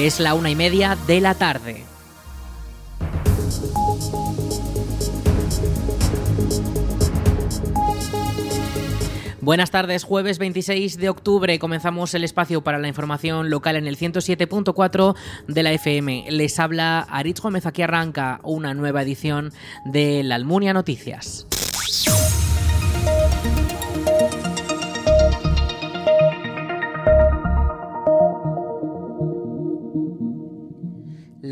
Es la una y media de la tarde. Buenas tardes, jueves 26 de octubre comenzamos el espacio para la información local en el 107.4 de la FM. Les habla Aritz Gómez, aquí arranca una nueva edición de La Almunia Noticias.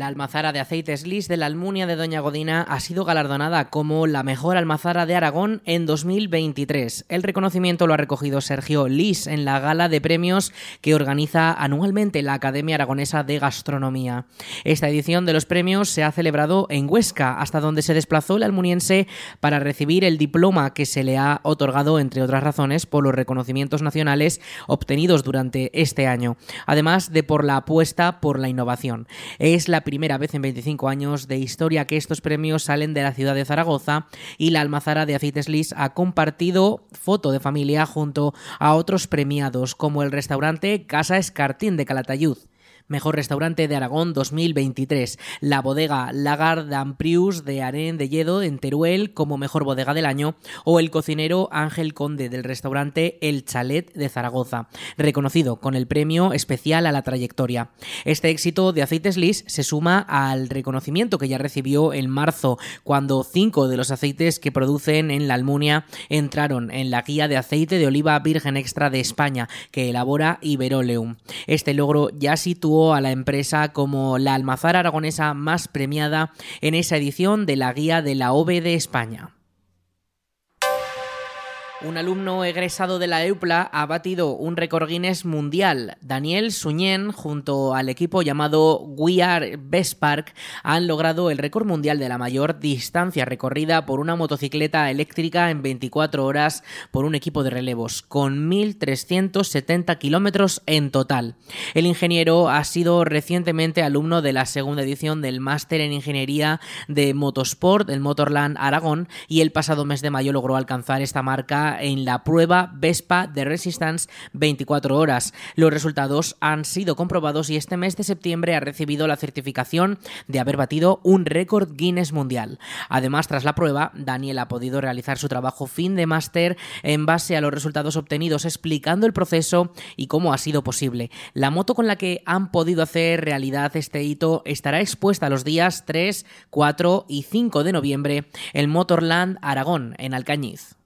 Almazara de aceites Lis de la Almunia de Doña Godina ha sido galardonada como la mejor almazara de Aragón en 2023. El reconocimiento lo ha recogido Sergio Lis en la gala de premios que organiza anualmente la Academia Aragonesa de Gastronomía. Esta edición de los premios se ha celebrado en Huesca, hasta donde se desplazó el almuniense para recibir el diploma que se le ha otorgado, entre otras razones, por los reconocimientos nacionales obtenidos durante este año, además de por la apuesta por la innovación. Es la primera vez en 25 años de historia que estos premios salen de la ciudad de Zaragoza y la almazara de Aceites Lis ha compartido foto de familia junto a otros premiados como el restaurante Casa Escartín de Calatayud. Mejor Restaurante de Aragón 2023. La bodega Lagar d'Amprius de Aren de Lledo en Teruel como mejor bodega del año o el cocinero Ángel Conde del restaurante El Chalet de Zaragoza, reconocido con el premio especial a la trayectoria. Este éxito de Aceites Lis se suma al reconocimiento que ya recibió en marzo cuando cinco de los aceites que producen en la Almunia entraron en la guía de aceite de oliva virgen extra de España que elabora Iberoleum. Este logro ya situó a la empresa como la almazara aragonesa más premiada en esa edición de la guía de la OVE de España. Un alumno egresado de la EUPLA ha batido un récord Guinness mundial. Daniel Suñén, junto al equipo llamado We Are Best Park, han logrado el récord mundial de la mayor distancia recorrida por una motocicleta eléctrica en 24 horas por un equipo de relevos, con 1.370 kilómetros en total. El ingeniero ha sido recientemente alumno de la segunda edición del Máster en Ingeniería de Motorsport del Motorland Aragón y el pasado mes de mayo logró alcanzar esta marca en la prueba Vespa de Resistance 24 horas. Los resultados han sido comprobados y este mes de septiembre ha recibido la certificación de haber batido un récord Guinness mundial. Además, tras la prueba, Daniel ha podido realizar su trabajo fin de máster en base a los resultados obtenidos, explicando el proceso y cómo ha sido posible. La moto con la que han podido hacer realidad este hito estará expuesta los días 3, 4 y 5 de noviembre en Motorland Aragón, en Alcañiz.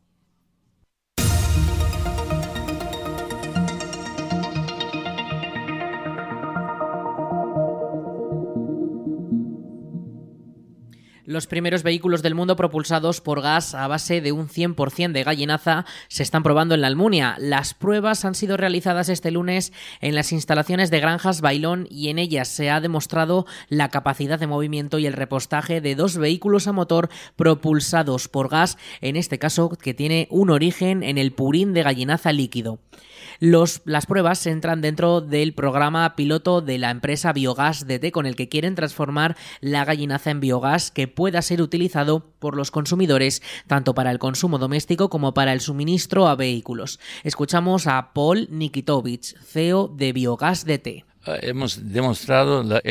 Los primeros vehículos del mundo propulsados por gas a base de un 100% de gallinaza se están probando en la Almunia. Las pruebas han sido realizadas este lunes en las instalaciones de Granjas Bailón y en ellas se ha demostrado la capacidad de movimiento y el repostaje de dos vehículos a motor propulsados por gas, en este caso que tiene un origen en el purín de gallinaza líquido. Las pruebas entran dentro del programa piloto de la empresa Biogás DT con el que quieren transformar la gallinaza en biogás que pueda ser utilizado por los consumidores tanto para el consumo doméstico como para el suministro a vehículos. Escuchamos a Paul Nikitovich, CEO de Biogás DT. Ah, hemos demostrado la,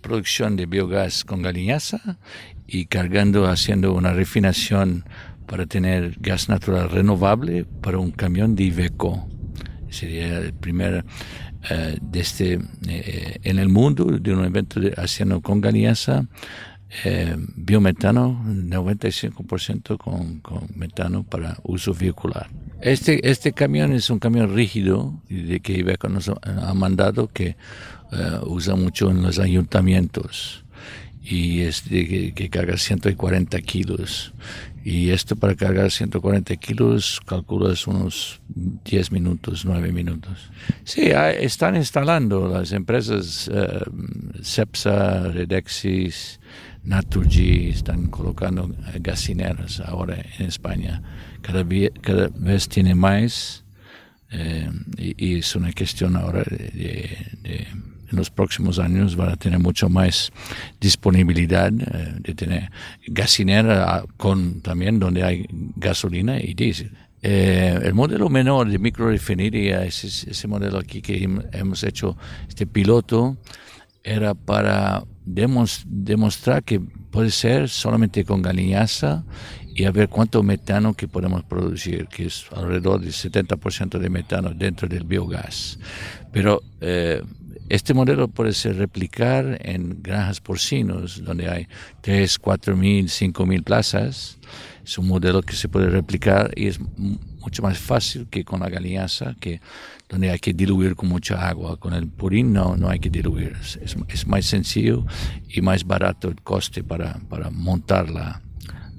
producción de biogás con gallinaza y cargando, haciendo una refinación para tener gas natural renovable para un camión de Iveco. Sería el primer eh, de este, eh, en el mundo de un evento de, haciendo con gallinaza eh, biometano, 95% con, con metano para uso vehicular. Este, este camión es un camión rígido de que Iveco nos ha mandado que usa mucho en los ayuntamientos y es de que, que, carga 140 kilos. Y esto para cargar 140 kilos calculas unos 10 minutos, 9 minutos. Sí, están instalando las empresas uh, Cepsa, Redexis, Naturgy, están colocando gasineras ahora en España. Cada, cada vez tiene más eh, y, y, es una cuestión ahora de, de en los próximos años van a tener mucho más disponibilidad eh, de tener gasinera con también donde hay gasolina y diésel. Eh, el modelo menor de microrefinería, ese, ese modelo aquí que hemos hecho, este piloto, era para demostrar que puede ser solamente con galiñaza y a ver cuánto metano que podemos producir, que es alrededor del 70% de metano dentro del biogás. Pero eh, este modelo puede ser replicar en granjas porcinos, donde hay 3, 4 mil, 5 mil plazas. Es un modelo que se puede replicar y es mucho más fácil que con la galiñaza, que donde hay que diluir con mucha agua. Con el purín no, no hay que diluir. Es, es más sencillo y más barato el coste para, para montar la,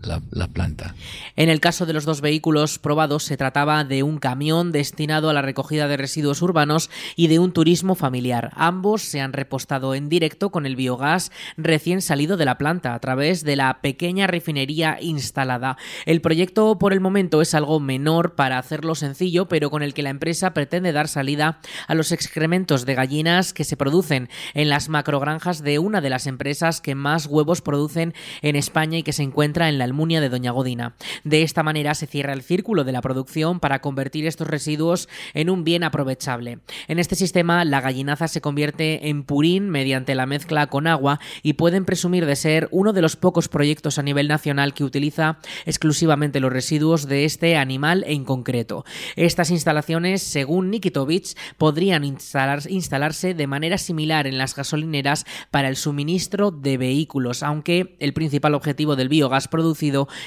la, planta. En el caso de los dos vehículos probados se trataba de un camión destinado a la recogida de residuos urbanos y de un turismo familiar. Ambos se han repostado en directo con el biogás recién salido de la planta a través de la pequeña refinería instalada. El proyecto por el momento es algo menor para hacerlo sencillo, pero con el que la empresa pretende dar salida a los excrementos de gallinas que se producen en las macrogranjas de una de las empresas que más huevos producen en España y que se encuentra en la De Doña Godina. De esta manera se cierra el círculo de la producción para convertir estos residuos en un bien aprovechable. En este sistema, la gallinaza se convierte en purín mediante la mezcla con agua y pueden presumir de ser uno de los pocos proyectos a nivel nacional que utiliza exclusivamente los residuos de este animal en concreto. Estas instalaciones, según Nikitovich, podrían instalarse de manera similar en las gasolineras para el suministro de vehículos, aunque el principal objetivo del biogás producido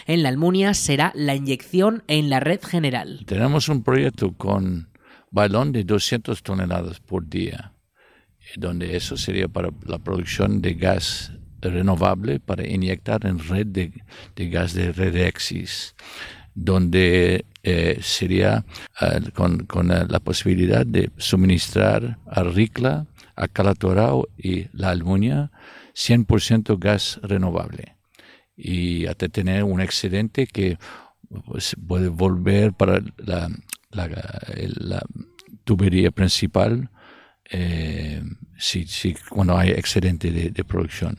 en la Almunia será la inyección en la red general. Tenemos un proyecto con balón de 200 toneladas por día, donde eso sería para la producción de gas renovable para inyectar en red de, gas de Redexis, donde eh, sería eh, con, eh, la posibilidad de suministrar a Ricla, a Calatorao y la Almunia 100% gas renovable y hasta tener un excedente que pues, puede volver para la, tubería principal eh, si, si, cuando hay excedente de, producción.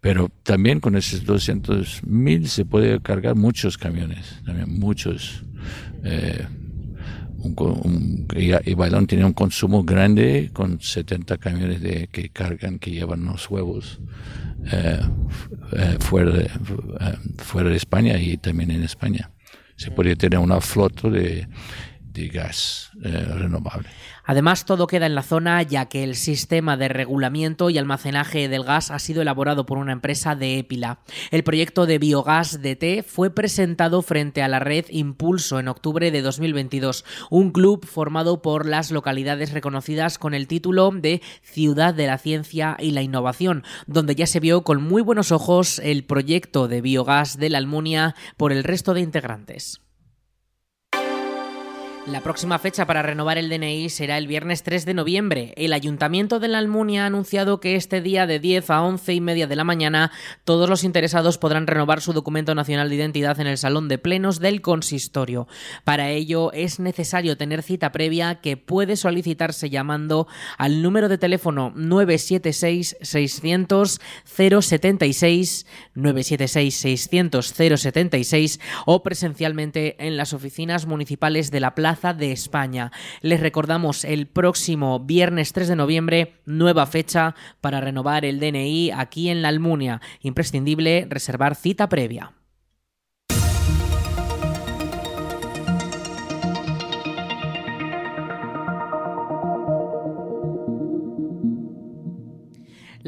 Pero también con esos 200 mil se puede cargar muchos camiones, también muchos. Eh, y, Bailón tiene un consumo grande con 70 camiones de, que cargan, que llevan los huevos fuera, de, eh, fuera de España y también en España. Se podría tener una flota de, de gas renovable. Además, todo queda en la zona ya que el sistema de regulamiento y almacenaje del gas ha sido elaborado por una empresa de Épila. El proyecto de biogás DT fue presentado frente a la red Impulso en octubre de 2022, un club formado por las localidades reconocidas con el título de Ciudad de la Ciencia y la Innovación, donde ya se vio con muy buenos ojos el proyecto de biogás de la Almunia por el resto de integrantes. La próxima fecha para renovar el DNI será el viernes 3 de noviembre. El Ayuntamiento de la Almunia ha anunciado que este día de 10 a 11 y media de la mañana todos los interesados podrán renovar su documento nacional de identidad en el Salón de Plenos del Consistorio. Para ello es necesario tener cita previa que puede solicitarse llamando al número de teléfono 976 600 076 976 600 076 o presencialmente en las oficinas municipales de la Plaza de España. Les recordamos el próximo viernes 3 de noviembre, nueva fecha para renovar el DNI aquí en la Almunia. Imprescindible reservar cita previa.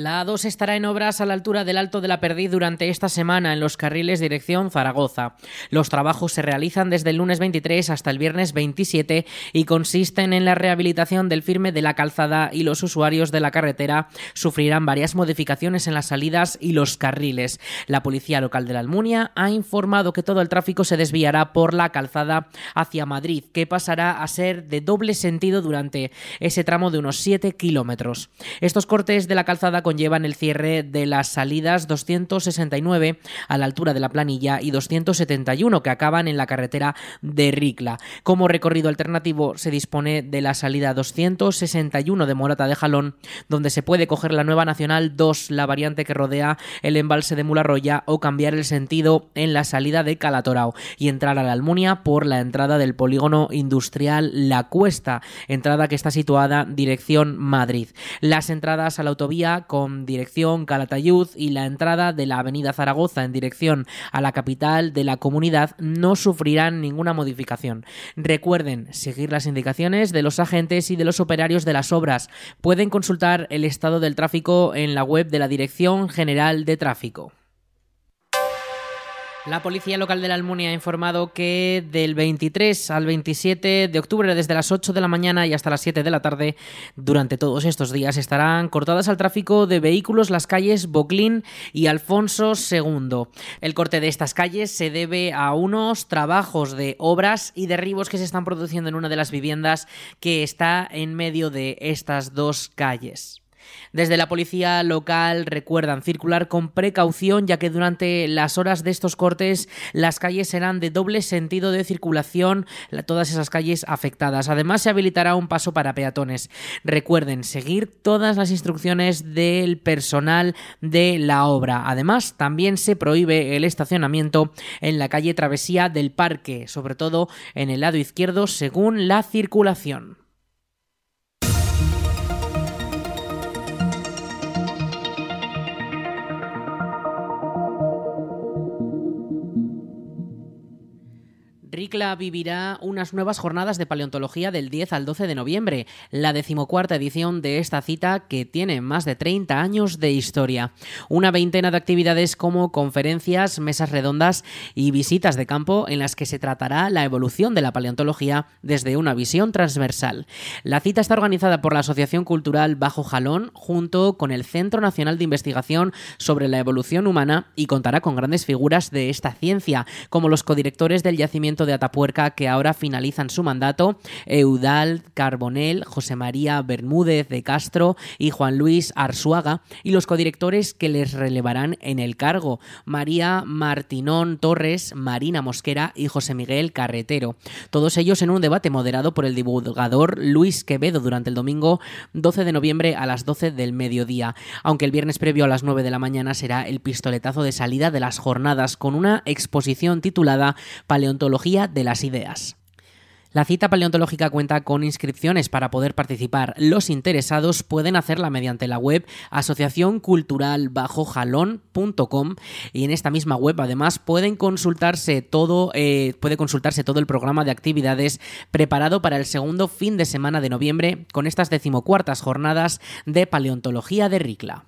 La A2 estará en obras a la altura del Alto de la Perdiz durante esta semana en los carriles dirección Zaragoza. Los trabajos se realizan desde el lunes 23 hasta el viernes 27 y consisten en la rehabilitación del firme de la calzada y los usuarios de la carretera sufrirán varias modificaciones en las salidas y los carriles. La policía local de la Almunia ha informado que todo el tráfico se desviará por la calzada hacia Madrid, que pasará a ser de doble sentido durante ese tramo de unos 7 kilómetros. Estos cortes de la calzada con conllevan el cierre de las salidas 269 a la altura de la planilla y 271 que acaban en la carretera de Ricla. Como recorrido alternativo se dispone de la salida 261 de Morata de Jalón, donde se puede coger la nueva Nacional 2, la variante que rodea el embalse de Mularroya, o cambiar el sentido en la salida de Calatorao y entrar a la Almunia por la entrada del polígono industrial La Cuesta, entrada que está situada dirección Madrid. Las entradas a la autovía con dirección Calatayud y la entrada de la avenida Zaragoza en dirección a la capital de la comunidad no sufrirán ninguna modificación. Recuerden seguir las indicaciones de los agentes y de los operarios de las obras. Pueden consultar el estado del tráfico en la web de la Dirección General de Tráfico. La policía local de la Almunia ha informado que del 23 al 27 de octubre, desde las 8 de la mañana y hasta las 7 de la tarde, durante todos estos días estarán cortadas al tráfico de vehículos las calles Boclín y Alfonso II. El corte de estas calles se debe a unos trabajos de obras y derribos que se están produciendo en una de las viviendas que está en medio de estas dos calles. Desde la policía local recuerdan circular con precaución ya que durante las horas de estos cortes las calles serán de doble sentido de circulación, todas esas calles afectadas. Además se habilitará un paso para peatones. Recuerden seguir todas las instrucciones del personal de la obra. Además también se prohíbe el estacionamiento en la calle Travesía del Parque, sobre todo en el lado izquierdo según la circulación. Ricla vivirá unas nuevas jornadas de paleontología del 10 al 12 de noviembre, la decimocuarta edición de esta cita que tiene más de 30 años de historia. Una veintena de actividades como conferencias, mesas redondas y visitas de campo en las que se tratará la evolución de la paleontología desde una visión transversal. La cita está organizada por la Asociación Cultural Bajo Jalón junto con el Centro Nacional de Investigación sobre la Evolución Humana y contará con grandes figuras de esta ciencia, como los codirectores del yacimiento de Atapuerca que ahora finalizan su mandato, Eudal Carbonel, José María Bermúdez de Castro y Juan Luis Arzuaga, y los codirectores que les relevarán en el cargo, María Martinón Torres, Marina Mosquera y José Miguel Carretero. Todos ellos en un debate moderado por el divulgador Luis Quevedo durante el domingo 12 de noviembre a las 12 del mediodía, aunque el viernes previo a las 9 de la mañana será el pistoletazo de salida de las jornadas con una exposición titulada Paleontología de las ideas. La cita paleontológica cuenta con inscripciones para poder participar. Los interesados pueden hacerla mediante la web asociacionculturalbajojalón.com y en esta misma web además pueden consultarse todo, eh, puede consultarse todo el programa de actividades preparado para el segundo fin de semana de noviembre con estas decimocuartas jornadas de paleontología de Ricla.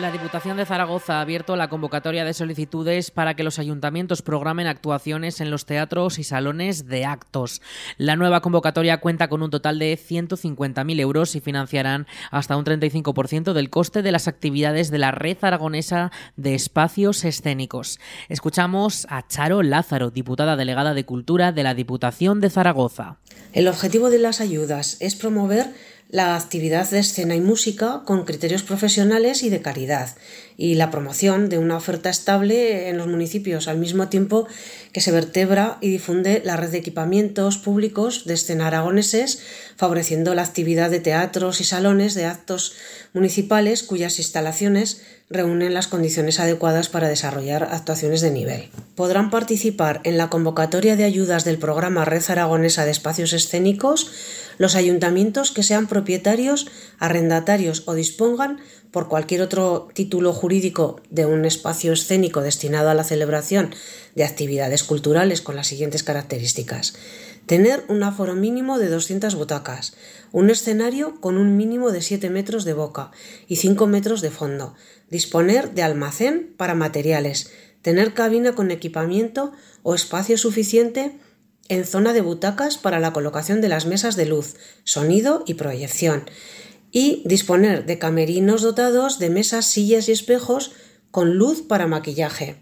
La Diputación de Zaragoza ha abierto la convocatoria de solicitudes para que los ayuntamientos programen actuaciones en los teatros y salones de actos. La nueva convocatoria cuenta con un total de 150.000 euros y financiarán hasta un 35% del coste de las actividades de la red aragonesa de espacios escénicos. Escuchamos a Charo Lázaro, diputada delegada de Cultura de la Diputación de Zaragoza. El objetivo de las ayudas es promover la actividad de escena y música con criterios profesionales y de caridad, y la promoción de una oferta estable en los municipios, al mismo tiempo que se vertebra y difunde la red de equipamientos públicos de escena aragoneses, favoreciendo la actividad de teatros y salones de actos municipales cuyas instalaciones reúnen las condiciones adecuadas para desarrollar actuaciones de nivel. Podrán participar en la convocatoria de ayudas del programa Red Aragonesa de Espacios Escénicos los ayuntamientos que sean propietarios, arrendatarios o dispongan por cualquier otro título jurídico de un espacio escénico destinado a la celebración de actividades culturales con las siguientes características. Tener un aforo mínimo de 200 butacas, un escenario con un mínimo de 7 metros de boca y 5 metros de fondo, disponer de almacén para materiales, tener cabina con equipamiento o espacio suficiente en zona de butacas para la colocación de las mesas de luz, sonido y proyección, y disponer de camerinos dotados de mesas, sillas y espejos con luz para maquillaje.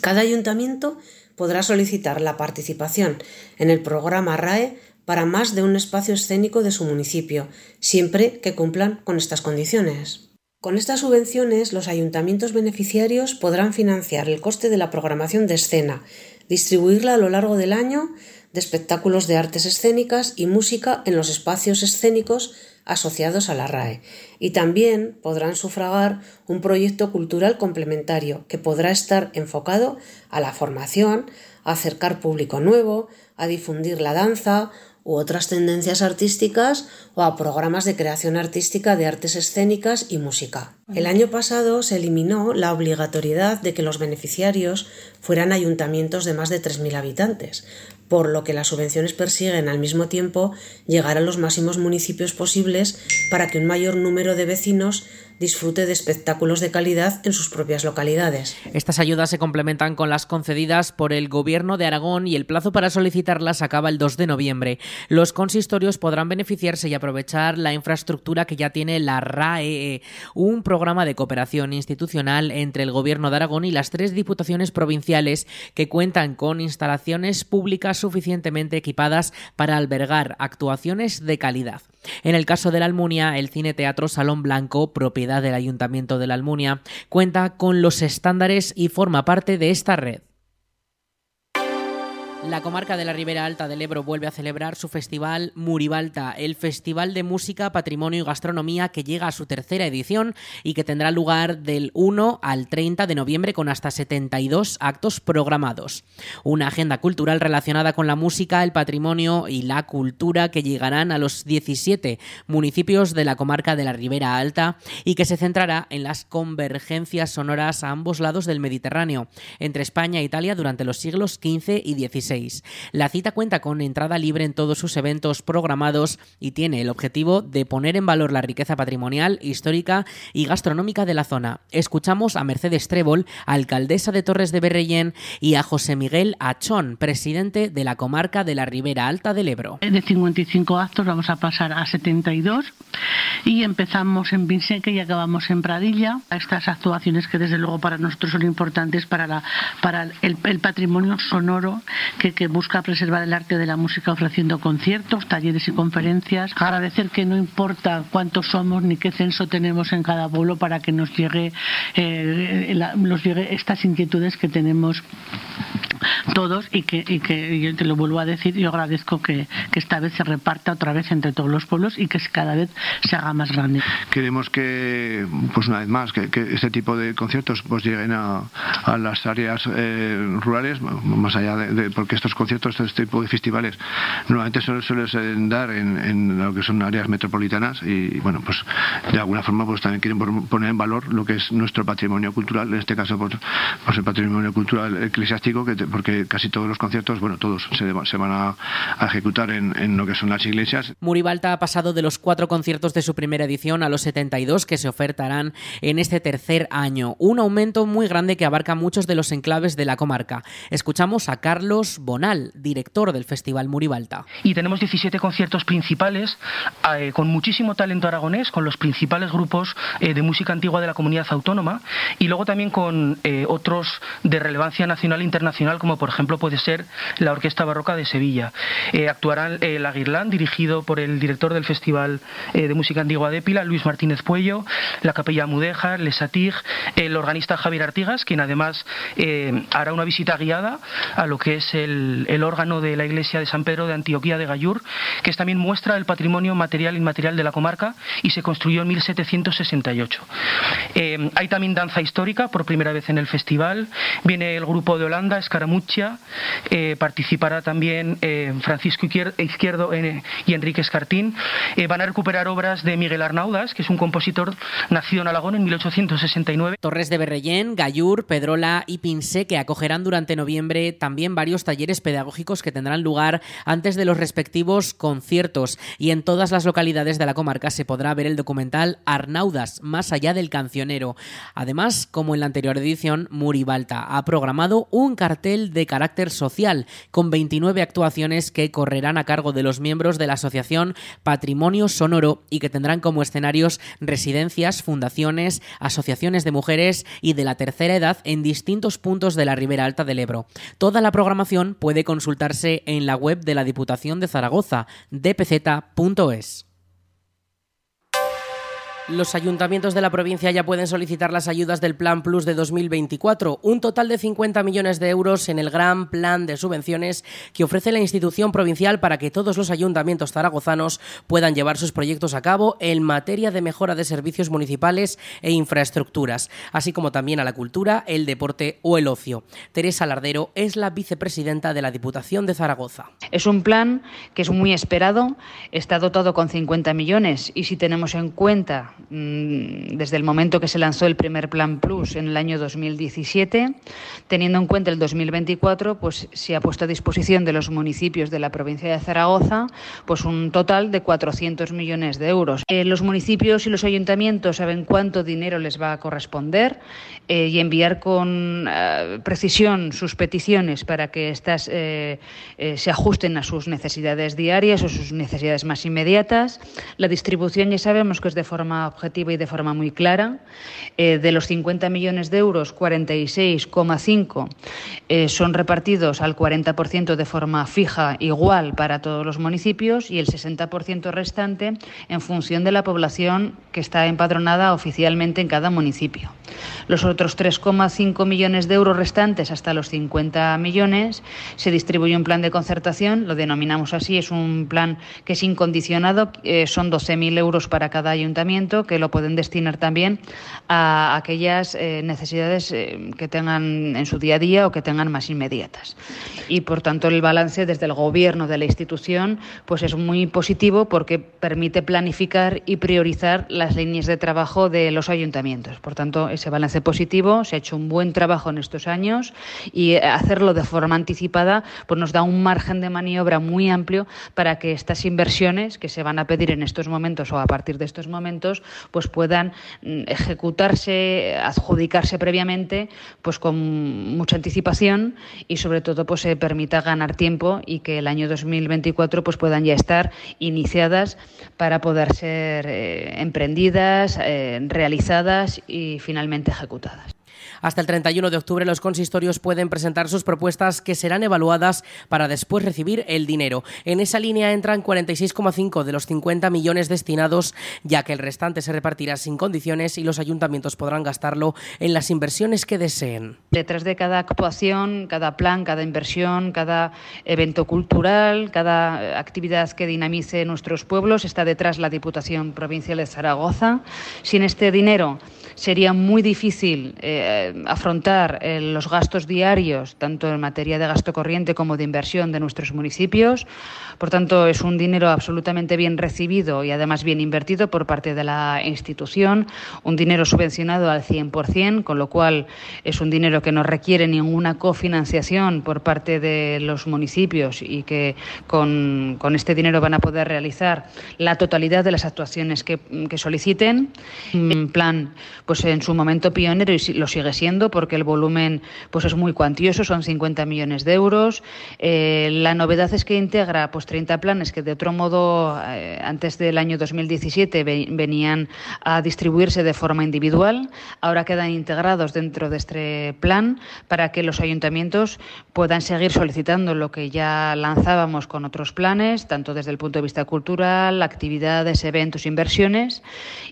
Cada ayuntamiento podrá solicitar la participación en el programa RAE para más de un espacio escénico de su municipio, siempre que cumplan con estas condiciones. Con estas subvenciones, los ayuntamientos beneficiarios podrán financiar el coste de la programación de escena, distribuirla a lo largo del año de espectáculos de artes escénicas y música en los espacios escénicos asociados a la RAE. Y también podrán sufragar un proyecto cultural complementario que podrá estar enfocado a la formación, a acercar público nuevo, a difundir la danza u otras tendencias artísticas o a programas de creación artística de artes escénicas y música. El año pasado se eliminó la obligatoriedad de que los beneficiarios fueran ayuntamientos de más de 3.000 habitantes, por lo que las subvenciones persiguen al mismo tiempo llegar a los máximos municipios posibles para que un mayor número de vecinos disfrute de espectáculos de calidad en sus propias localidades. Estas ayudas se complementan con las concedidas por el Gobierno de Aragón y el plazo para solicitarlas acaba el 2 de noviembre. Los consistorios podrán beneficiarse y aprovechar la infraestructura que ya tiene la RAE, un programa de cooperación institucional entre el Gobierno de Aragón y las tres diputaciones provinciales que cuentan con instalaciones públicas suficientemente equipadas para albergar actuaciones de calidad. En el caso de la Almunia, el Cine Teatro Salón Blanco, propiedad del Ayuntamiento de la Almunia, cuenta con los estándares y forma parte de esta red. La comarca de la Ribera Alta del Ebro vuelve a celebrar su festival Muribalta, el festival de música, patrimonio y gastronomía que llega a su tercera edición y que tendrá lugar del 1 al 30 de noviembre con hasta 72 actos programados. Una agenda cultural relacionada con la música, el patrimonio y la cultura que llegarán a los 17 municipios de la comarca de la Ribera Alta y que se centrará en las convergencias sonoras a ambos lados del Mediterráneo, entre España e Italia durante los siglos XV y XVI. La cita cuenta con entrada libre en todos sus eventos programados y tiene el objetivo de poner en valor la riqueza patrimonial, histórica y gastronómica de la zona. Escuchamos a Mercedes Trébol, alcaldesa de Torres de Berrellén, y a José Miguel Achón, presidente de la comarca de la Ribera Alta del Ebro. De 55 actos vamos a pasar a 72 y empezamos en Vinseque y acabamos en Pradilla. Estas actuaciones que desde luego para nosotros son importantes para, la, para el, el patrimonio sonoro que, busca preservar el arte de la música ofreciendo conciertos, talleres y conferencias. Agradecer que no importa cuántos somos ni qué censo tenemos en cada pueblo para que nos llegue, eh, nos llegue estas inquietudes que tenemos todos y que, y que yo te lo vuelvo a decir, yo agradezco que, que, esta vez se reparta otra vez entre todos los pueblos y que cada vez se haga más grande. Queremos que, pues una vez más, que, que este tipo de conciertos pues lleguen a, las áreas eh, rurales, más allá de, porque estos conciertos, este tipo de festivales, normalmente suelen, suelen dar en, en, lo que son áreas metropolitanas y bueno, pues de alguna forma pues también quieren poner en valor lo que es nuestro patrimonio cultural, en este caso pues, pues el patrimonio cultural eclesiástico que porque casi todos los conciertos, bueno, todos se, se van a, a ejecutar en, en, lo que son las iglesias. Muribalta ha pasado de los cuatro conciertos de su primera edición a los 72 que se ofertarán en este tercer año. Un aumento muy grande que abarca muchos de los enclaves de la comarca. Escuchamos a Carlos Bonal, director del Festival Muribalta. Y tenemos 17 conciertos principales eh, con muchísimo talento aragonés, con los principales grupos eh, de música antigua de la comunidad autónoma y luego también con eh, otros de relevancia nacional e internacional como por ejemplo puede ser la Orquesta Barroca de Sevilla. Eh, actuarán eh, Aguirlán, dirigido por el director del Festival eh, de Música Antigua de Pila, Luis Martínez Puello, la Capella Mudéjar, Lesatig, el organista Javier Artigas, quien además eh, hará una visita guiada a lo que es el, el, órgano de la iglesia de San Pedro de Antioquía de Gallur, que es también muestra el patrimonio material e inmaterial de la comarca y se construyó en 1768. Eh, hay también danza histórica por primera vez en el festival. Viene el grupo de Holanda, Escaramuz Mucha, eh, participará también eh, Francisco Izquierdo eh, y Enrique Escartín. Van a recuperar obras de Miguel Arnaudas, que es un compositor nacido en Alagón en 1869. Torres de Berrellén, Gallur, Pedrola y Pinsé, que acogerán durante noviembre también varios talleres pedagógicos que tendrán lugar antes de los respectivos conciertos. Y en todas las localidades de la comarca se podrá ver el documental Arnaudas, más allá del cancionero. Además, como en la anterior edición, Muribalta ha programado un cartel de carácter social, con 29 actuaciones que correrán a cargo de los miembros de la Asociación Patrimonio Sonoro y que tendrán como escenarios residencias, fundaciones, asociaciones de mujeres y de la tercera edad en distintos puntos de la Ribera Alta del Ebro. Toda la programación puede consultarse en la web de la Diputación de Zaragoza, dpz.es. Los ayuntamientos de la provincia ya pueden solicitar las ayudas del Plan Plus de 2024, un total de 50 millones de euros en el gran plan de subvenciones que ofrece la institución provincial para que todos los ayuntamientos zaragozanos puedan llevar sus proyectos a cabo en materia de mejora de servicios municipales e infraestructuras, así como también a la cultura, el deporte o el ocio. Teresa Lardero es la vicepresidenta de la Diputación de Zaragoza. Es un plan que es muy esperado, está dotado con 50 millones y si tenemos en cuenta desde el momento que se lanzó el primer Plan Plus en el año 2017. Teniendo en cuenta el 2024, pues se ha puesto a disposición de los municipios de la provincia de Zaragoza pues un total de 400 millones de euros. Eh, los municipios y los ayuntamientos saben cuánto dinero les va a corresponder eh, y enviar con eh, precisión sus peticiones para que éstas se ajusten a sus necesidades diarias o sus necesidades más inmediatas. La distribución ya sabemos que es de forma objetiva y de forma muy clara. Eh, de los 50 millones de euros, 46,5 eh, son repartidos al 40% de forma fija igual para todos los municipios y el 60% restante en función de la población que está empadronada oficialmente en cada municipio. Los otros 3,5 millones de euros restantes hasta los 50 millones se distribuye un plan de concertación, lo denominamos así, es un plan que es incondicionado, eh, son 12.000 euros para cada ayuntamiento que lo pueden destinar también a aquellas eh, necesidades eh, que tengan en su día a día o que tengan más inmediatas. Y por tanto el balance desde el gobierno de la institución pues es muy positivo porque permite planificar y priorizar las líneas de trabajo de los ayuntamientos. Por tanto, ese balance positivo se ha hecho un buen trabajo en estos años y hacerlo de forma anticipada pues nos da un margen de maniobra muy amplio para que estas inversiones que se van a pedir en estos momentos o a partir de estos momentos pues puedan mm, ejecutarse, adjudicarse previamente, pues con mucha anticipación y sobre todo pues se permita ganar tiempo y que el año 2024 pues puedan ya estar iniciadas para poder ser eh, emprendidas, eh, realizadas y finalmente ejecutadas. Hasta el 31 de octubre los consistorios pueden presentar sus propuestas que serán evaluadas para después recibir el dinero. En esa línea entran 46,5 de los 50 millones destinados, ya que el restante se repartirá sin condiciones y los ayuntamientos podrán gastarlo en las inversiones que deseen. Detrás de cada actuación, cada plan, cada inversión, cada evento cultural, cada actividad que dinamice nuestros pueblos, está detrás la Diputación Provincial de Zaragoza. Sin este dinero sería muy difícil eh, afrontar eh, los gastos diarios, tanto en materia de gasto corriente como de inversión de nuestros municipios. Por tanto, es un dinero absolutamente bien recibido y además bien invertido por parte de la institución, un dinero subvencionado al 100%, con lo cual es un dinero que no requiere ninguna cofinanciación por parte de los municipios y que con, este dinero van a poder realizar la totalidad de las actuaciones que, que soliciten. En plan, pues en su momento pionero y lo sigue siendo porque el volumen pues es muy cuantioso, son 50 millones de euros. Eh, la novedad es que integra pues 30 planes que de otro modo eh, antes del año 2017 venían a distribuirse de forma individual, ahora quedan integrados dentro de este plan para que los ayuntamientos puedan seguir solicitando lo que ya lanzábamos con otros planes, tanto desde el punto de vista cultural, actividades, eventos, inversiones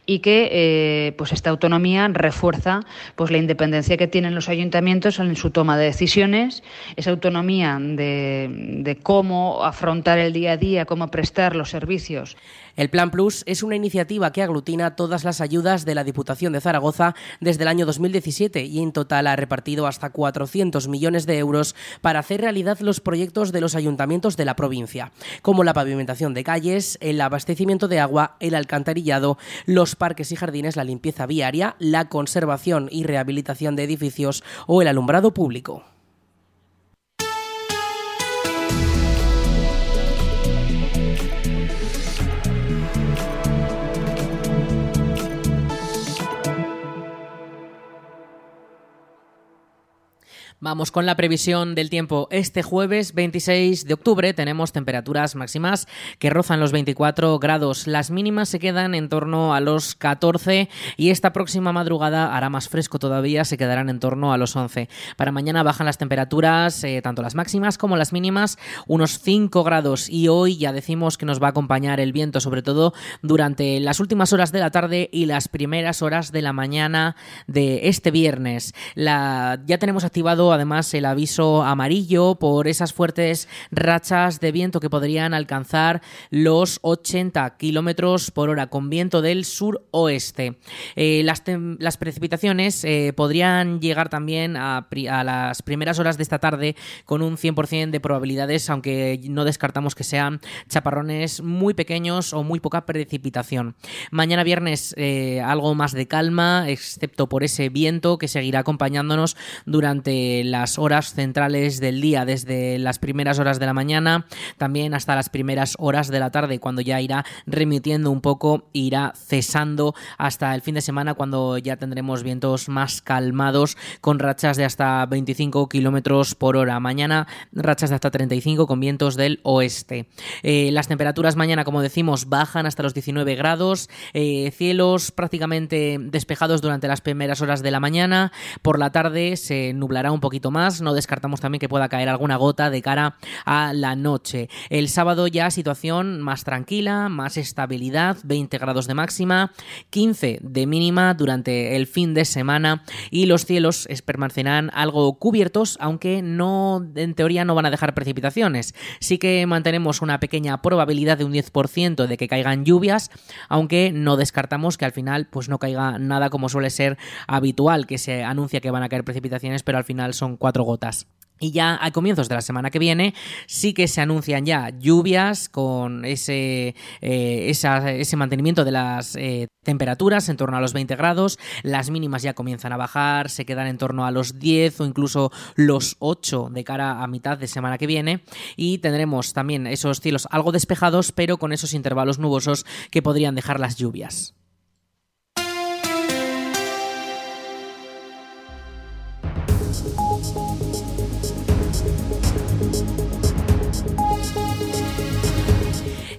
y que eh, pues esta autonomía refuerza pues la independencia que tienen los ayuntamientos en su toma de decisiones, esa autonomía de, de cómo afrontar el día a día, cómo prestar los servicios. El Plan Plus es una iniciativa que aglutina todas las ayudas de la Diputación de Zaragoza desde el año 2017 y en total ha repartido hasta 400 millones de euros para hacer realidad los proyectos de los ayuntamientos de la provincia, como la pavimentación de calles, el abastecimiento de agua, el alcantarillado, los parques y jardines, la limpieza viaria, la conservación y rehabilitación de edificios o el alumbrado público. Vamos con la previsión del tiempo. Este jueves 26 de octubre tenemos temperaturas máximas que rozan los 24 grados. Las mínimas se quedan en torno a los 14 y esta próxima madrugada hará más fresco todavía, se quedarán en torno a los 11. Para mañana bajan las temperaturas, eh, tanto las máximas como las mínimas, unos 5 grados y hoy ya decimos que nos va a acompañar el viento, sobre todo durante las últimas horas de la tarde y las primeras horas de la mañana de este viernes. Ya tenemos activado además el aviso amarillo por esas fuertes rachas de viento que podrían alcanzar los 80 kilómetros por hora con viento del suroeste. Eh, las, las, precipitaciones eh, podrían llegar también a, las primeras horas de esta tarde con un 100% de probabilidades, aunque no descartamos que sean chaparrones muy pequeños o muy poca precipitación. Mañana viernes eh, algo más de calma, excepto por ese viento que seguirá acompañándonos durante las horas centrales del día, desde las primeras horas de la mañana, también hasta las primeras horas de la tarde, cuando ya irá remitiendo un poco, irá cesando hasta el fin de semana, cuando ya tendremos vientos más calmados, con rachas de hasta 25 kilómetros por hora. Mañana, rachas de hasta 35 con vientos del oeste. Eh, las temperaturas mañana, como decimos, bajan hasta los 19 grados, eh, cielos prácticamente despejados durante las primeras horas de la mañana, por la tarde se nublará un poco poquito más. No descartamos también que pueda caer alguna gota de cara a la noche. El sábado ya situación más tranquila, más estabilidad, 20 grados de máxima, 15 de mínima durante el fin de semana y los cielos permanecerán algo cubiertos, aunque no en teoría no van a dejar precipitaciones. Sí que mantenemos una pequeña probabilidad de un 10% de que caigan lluvias, aunque no descartamos que al final pues no caiga nada como suele ser habitual, que se anuncia que van a caer precipitaciones, pero al final son cuatro gotas. Y ya a comienzos de la semana que viene sí que se anuncian ya lluvias con ese, eh, ese mantenimiento de las eh, temperaturas en torno a los 20 grados. Las mínimas ya comienzan a bajar, se quedan en torno a los 10 o incluso los 8 de cara a mitad de semana que viene. Y tendremos también esos cielos algo despejados, pero con esos intervalos nubosos que podrían dejar las lluvias.